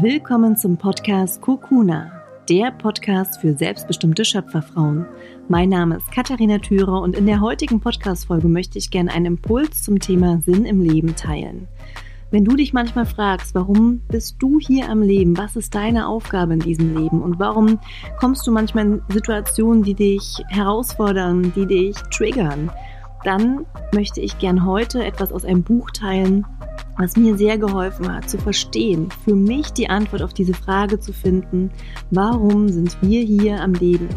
Willkommen zum Podcast Kokuna, der Podcast für selbstbestimmte Schöpferfrauen. Mein Name ist Katharina Thürer und in der heutigen Podcast-Folge möchte ich gerne einen Impuls zum Thema Sinn im Leben teilen. Wenn du dich manchmal fragst, warum bist du hier am Leben? Was ist deine Aufgabe in diesem Leben? Und warum kommst du manchmal in Situationen, die dich herausfordern, die dich triggern? Dann möchte ich gern heute etwas aus einem Buch teilen, was mir sehr geholfen hat, zu verstehen, für mich die Antwort auf diese Frage zu finden, warum sind wir hier am Leben?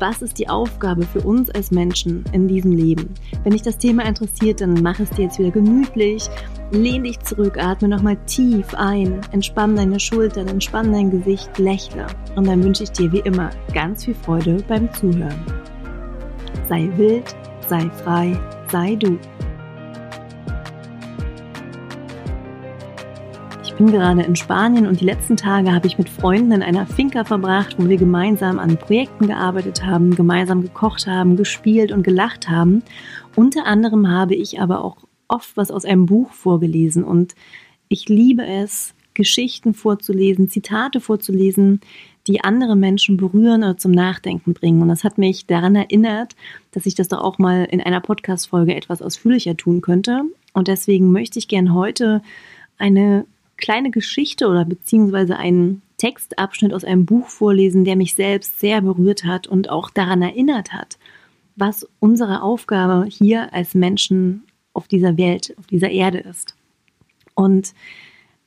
was ist die Aufgabe für uns als Menschen in diesem Leben? Wenn dich das Thema interessiert, dann mach es dir jetzt wieder gemütlich, lehn dich zurück, atme nochmal tief ein, entspann deine Schultern, entspann dein Gesicht, lächle. Und dann wünsche ich dir wie immer ganz viel Freude beim Zuhören. Sei wild, sei frei, sei du. Bin gerade in Spanien und die letzten Tage habe ich mit Freunden in einer Finca verbracht, wo wir gemeinsam an Projekten gearbeitet haben, gemeinsam gekocht haben, gespielt und gelacht haben. Unter anderem habe ich aber auch oft was aus einem Buch vorgelesen und ich liebe es, Geschichten vorzulesen, Zitate vorzulesen, die andere Menschen berühren oder zum Nachdenken bringen. Und das hat mich daran erinnert, dass ich das doch auch mal in einer Podcast-Folge etwas ausführlicher tun könnte. Und deswegen möchte ich gern heute eine kleine Geschichte oder beziehungsweise einen Textabschnitt aus einem Buch vorlesen, der mich selbst sehr berührt hat und auch daran erinnert hat, was unsere Aufgabe hier als Menschen auf dieser Welt, auf dieser Erde ist. Und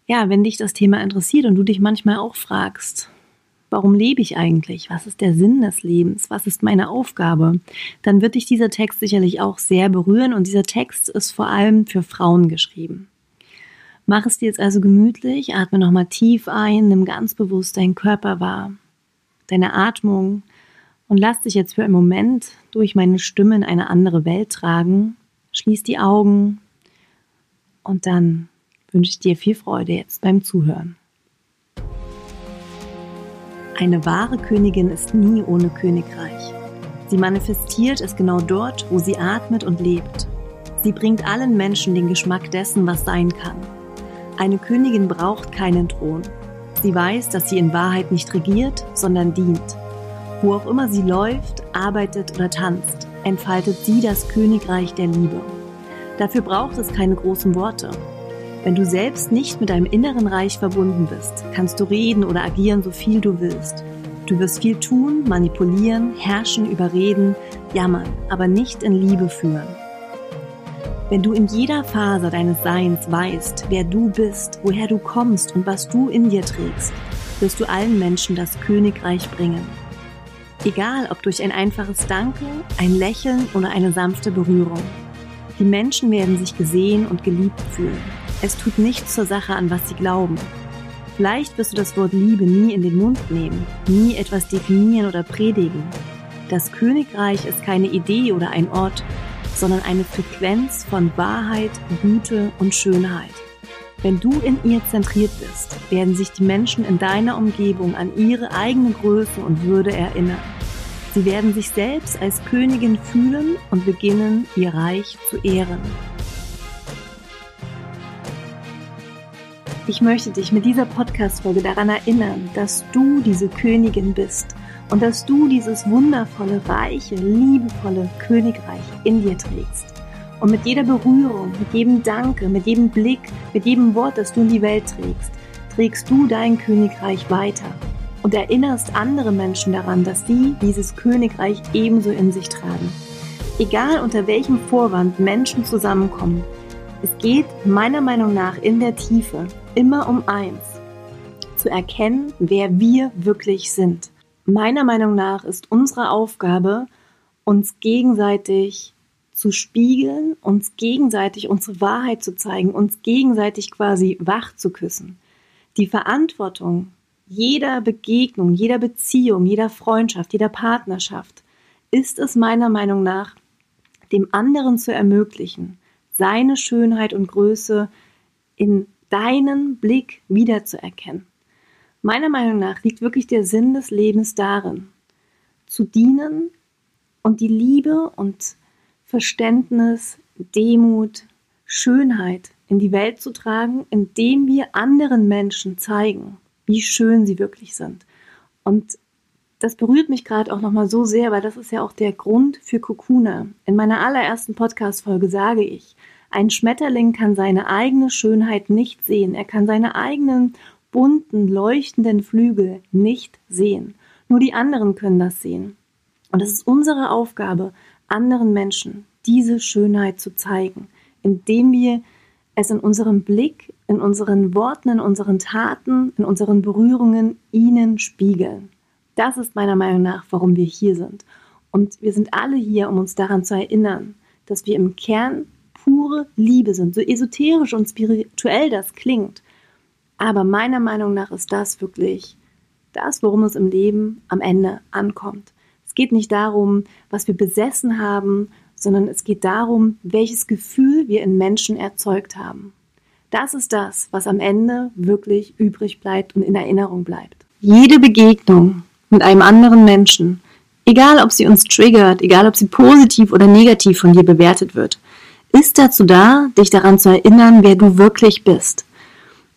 ja, wenn dich das Thema interessiert und du dich manchmal auch fragst, warum lebe ich eigentlich? Was ist der Sinn des Lebens? Was ist meine Aufgabe? Dann wird dich dieser Text sicherlich auch sehr berühren und dieser Text ist vor allem für Frauen geschrieben. Mach es dir jetzt also gemütlich, atme nochmal tief ein, nimm ganz bewusst deinen Körper wahr, deine Atmung und lass dich jetzt für einen Moment durch meine Stimme in eine andere Welt tragen. Schließ die Augen und dann wünsche ich dir viel Freude jetzt beim Zuhören. Eine wahre Königin ist nie ohne Königreich. Sie manifestiert es genau dort, wo sie atmet und lebt. Sie bringt allen Menschen den Geschmack dessen, was sein kann. Eine Königin braucht keinen Thron. Sie weiß, dass sie in Wahrheit nicht regiert, sondern dient. Wo auch immer sie läuft, arbeitet oder tanzt, entfaltet sie das Königreich der Liebe. Dafür braucht es keine großen Worte. Wenn du selbst nicht mit deinem inneren Reich verbunden bist, kannst du reden oder agieren, so viel du willst. Du wirst viel tun, manipulieren, herrschen, überreden, jammern, aber nicht in Liebe führen. Wenn du in jeder Phase deines Seins weißt, wer du bist, woher du kommst und was du in dir trägst, wirst du allen Menschen das Königreich bringen. Egal ob durch ein einfaches Danke, ein Lächeln oder eine sanfte Berührung. Die Menschen werden sich gesehen und geliebt fühlen. Es tut nichts zur Sache, an was sie glauben. Vielleicht wirst du das Wort Liebe nie in den Mund nehmen, nie etwas definieren oder predigen. Das Königreich ist keine Idee oder ein Ort, sondern eine Frequenz von Wahrheit, Güte und Schönheit. Wenn du in ihr zentriert bist, werden sich die Menschen in deiner Umgebung an ihre eigene Größe und Würde erinnern. Sie werden sich selbst als Königin fühlen und beginnen, ihr Reich zu ehren. Ich möchte dich mit dieser Podcast-Folge daran erinnern, dass du diese Königin bist und dass du dieses wundervolle, reiche, liebevolle Königreich in dir trägst. Und mit jeder Berührung, mit jedem Danke, mit jedem Blick, mit jedem Wort, das du in die Welt trägst, trägst du dein Königreich weiter und erinnerst andere Menschen daran, dass sie dieses Königreich ebenso in sich tragen. Egal unter welchem Vorwand Menschen zusammenkommen, es geht meiner Meinung nach in der Tiefe immer um eins, zu erkennen, wer wir wirklich sind meiner Meinung nach ist unsere Aufgabe, uns gegenseitig zu spiegeln, uns gegenseitig unsere Wahrheit zu zeigen, uns gegenseitig quasi wach zu küssen. Die Verantwortung jeder Begegnung, jeder Beziehung, jeder Freundschaft, jeder Partnerschaft ist es meiner Meinung nach, dem anderen zu ermöglichen, seine Schönheit und Größe in deinen Blick wiederzuerkennen. Meiner Meinung nach liegt wirklich der Sinn des Lebens darin, zu dienen und die Liebe und Verständnis, Demut, Schönheit in die Welt zu tragen, indem wir anderen Menschen zeigen, wie schön sie wirklich sind. Und das berührt mich gerade auch nochmal so sehr, weil das ist ja auch der Grund für Kokuna. In meiner allerersten Podcast-Folge sage ich, ein Schmetterling kann seine eigene Schönheit nicht sehen. Er kann seine eigenen bunten, leuchtenden Flügel nicht sehen. Nur die anderen können das sehen. Und es ist unsere Aufgabe, anderen Menschen diese Schönheit zu zeigen, indem wir es in unserem Blick, in unseren Worten, in unseren Taten, in unseren Berührungen ihnen spiegeln. Das ist meiner Meinung nach, warum wir hier sind. Und wir sind alle hier, um uns daran zu erinnern, dass wir im Kern pure Liebe sind, so esoterisch und spirituell das klingt. Aber meiner Meinung nach ist das wirklich das, worum es im Leben am Ende ankommt. Es geht nicht darum, was wir besessen haben, sondern es geht darum, welches Gefühl wir in Menschen erzeugt haben. Das ist das, was am Ende wirklich übrig bleibt und in Erinnerung bleibt. Jede Begegnung mit einem anderen Menschen, egal ob sie uns triggert, egal ob sie positiv oder negativ von dir bewertet wird, ist dazu da, dich daran zu erinnern, wer du wirklich bist.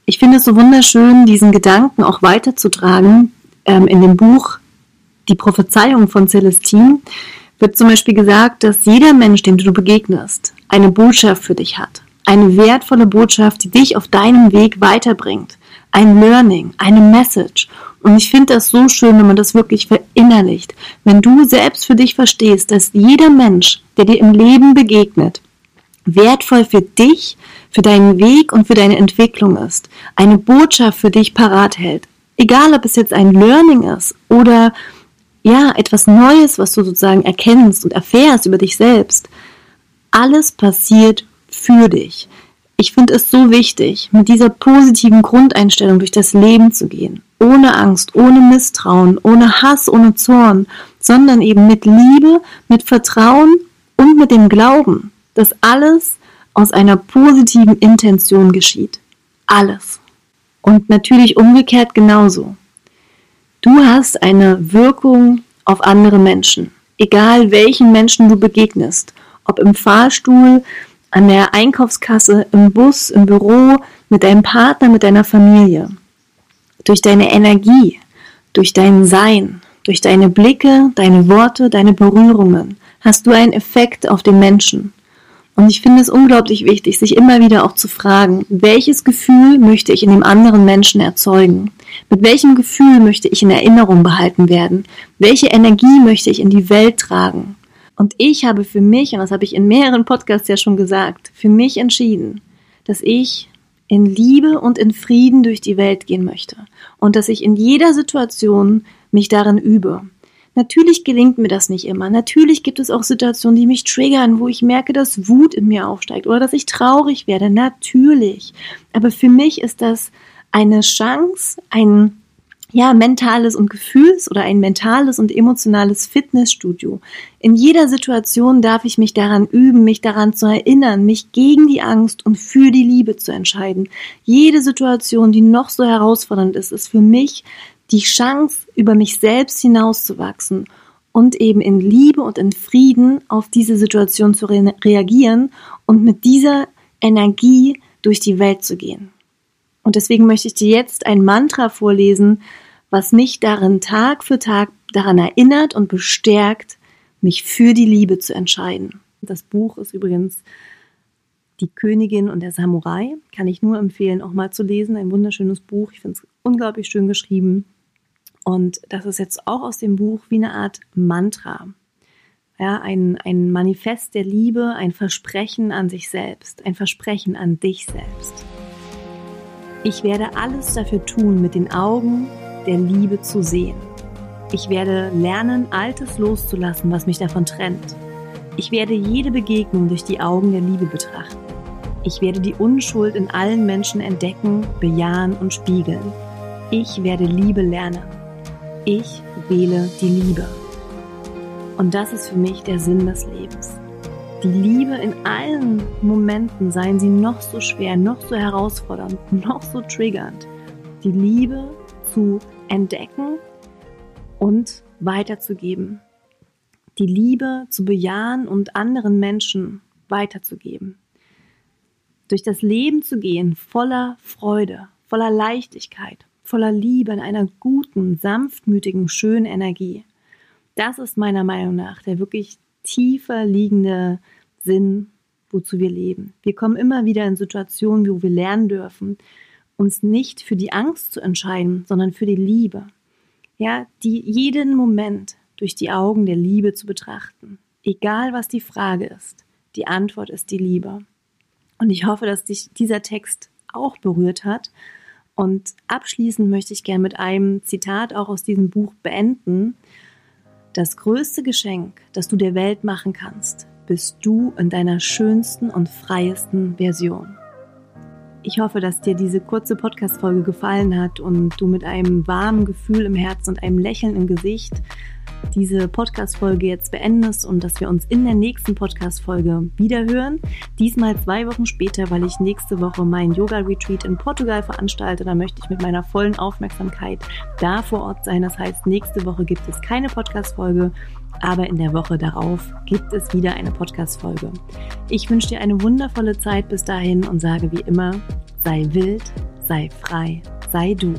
Ich finde es so wunderschön, diesen Gedanken auch weiterzutragen. Ähm, in dem Buch Die Prophezeiung von Celestine wird zum Beispiel gesagt, dass jeder Mensch, dem du begegnest, eine Botschaft für dich hat. Eine wertvolle Botschaft, die dich auf deinem Weg weiterbringt. Ein Learning, eine Message. Und ich finde das so schön, wenn man das wirklich verinnerlicht. Wenn du selbst für dich verstehst, dass jeder Mensch, der dir im Leben begegnet, wertvoll für dich, für deinen Weg und für deine Entwicklung ist, eine Botschaft für dich parat hält. Egal, ob es jetzt ein Learning ist oder ja, etwas Neues, was du sozusagen erkennst und erfährst über dich selbst. Alles passiert für dich. Ich finde es so wichtig, mit dieser positiven Grundeinstellung durch das Leben zu gehen. Ohne Angst, ohne Misstrauen, ohne Hass, ohne Zorn, sondern eben mit Liebe, mit Vertrauen und mit dem Glauben, dass alles aus einer positiven Intention geschieht. Alles. Und natürlich umgekehrt genauso. Du hast eine Wirkung auf andere Menschen, egal welchen Menschen du begegnest, ob im Fahrstuhl, an der Einkaufskasse, im Bus, im Büro, mit deinem Partner, mit deiner Familie. Durch deine Energie, durch dein Sein, durch deine Blicke, deine Worte, deine Berührungen hast du einen Effekt auf den Menschen. Und ich finde es unglaublich wichtig, sich immer wieder auch zu fragen, welches Gefühl möchte ich in dem anderen Menschen erzeugen? Mit welchem Gefühl möchte ich in Erinnerung behalten werden? Welche Energie möchte ich in die Welt tragen? Und ich habe für mich, und das habe ich in mehreren Podcasts ja schon gesagt, für mich entschieden, dass ich in Liebe und in Frieden durch die Welt gehen möchte und dass ich in jeder Situation mich darin übe. Natürlich gelingt mir das nicht immer. Natürlich gibt es auch Situationen, die mich triggern, wo ich merke, dass Wut in mir aufsteigt oder dass ich traurig werde. Natürlich. Aber für mich ist das eine Chance, ein ja, mentales und Gefühls- oder ein mentales und emotionales Fitnessstudio. In jeder Situation darf ich mich daran üben, mich daran zu erinnern, mich gegen die Angst und für die Liebe zu entscheiden. Jede Situation, die noch so herausfordernd ist, ist für mich die Chance, über mich selbst hinauszuwachsen und eben in Liebe und in Frieden auf diese Situation zu re reagieren und mit dieser Energie durch die Welt zu gehen. Und deswegen möchte ich dir jetzt ein Mantra vorlesen, was mich darin Tag für Tag daran erinnert und bestärkt, mich für die Liebe zu entscheiden. Das Buch ist übrigens Die Königin und der Samurai. Kann ich nur empfehlen, auch mal zu lesen. Ein wunderschönes Buch. Ich finde es unglaublich schön geschrieben. Und das ist jetzt auch aus dem Buch wie eine Art Mantra. Ja, ein, ein Manifest der Liebe, ein Versprechen an sich selbst, ein Versprechen an dich selbst. Ich werde alles dafür tun, mit den Augen der Liebe zu sehen. Ich werde lernen, Altes loszulassen, was mich davon trennt. Ich werde jede Begegnung durch die Augen der Liebe betrachten. Ich werde die Unschuld in allen Menschen entdecken, bejahen und spiegeln. Ich werde Liebe lernen. Ich wähle die Liebe. Und das ist für mich der Sinn des Lebens. Die Liebe in allen Momenten, seien sie noch so schwer, noch so herausfordernd, noch so triggernd, die Liebe zu entdecken und weiterzugeben. Die Liebe zu bejahen und anderen Menschen weiterzugeben. Durch das Leben zu gehen voller Freude, voller Leichtigkeit, voller Liebe, in einer guten, sanftmütigen, schönen Energie. Das ist meiner Meinung nach der wirklich tiefer liegende Sinn, wozu wir leben. Wir kommen immer wieder in Situationen, wo wir lernen dürfen, uns nicht für die Angst zu entscheiden, sondern für die Liebe. Ja, die jeden Moment durch die Augen der Liebe zu betrachten. Egal was die Frage ist, die Antwort ist die Liebe. Und ich hoffe, dass dich dieser Text auch berührt hat. Und abschließend möchte ich gerne mit einem Zitat auch aus diesem Buch beenden. Das größte Geschenk, das du der Welt machen kannst, bist du in deiner schönsten und freiesten Version. Ich hoffe, dass dir diese kurze Podcast-Folge gefallen hat und du mit einem warmen Gefühl im Herzen und einem Lächeln im Gesicht diese Podcast-Folge jetzt beendest und dass wir uns in der nächsten Podcast-Folge wiederhören. Diesmal zwei Wochen später, weil ich nächste Woche mein Yoga-Retreat in Portugal veranstalte. Da möchte ich mit meiner vollen Aufmerksamkeit da vor Ort sein. Das heißt, nächste Woche gibt es keine Podcast-Folge, aber in der Woche darauf gibt es wieder eine Podcast-Folge. Ich wünsche dir eine wundervolle Zeit bis dahin und sage wie immer, sei wild, sei frei, sei du.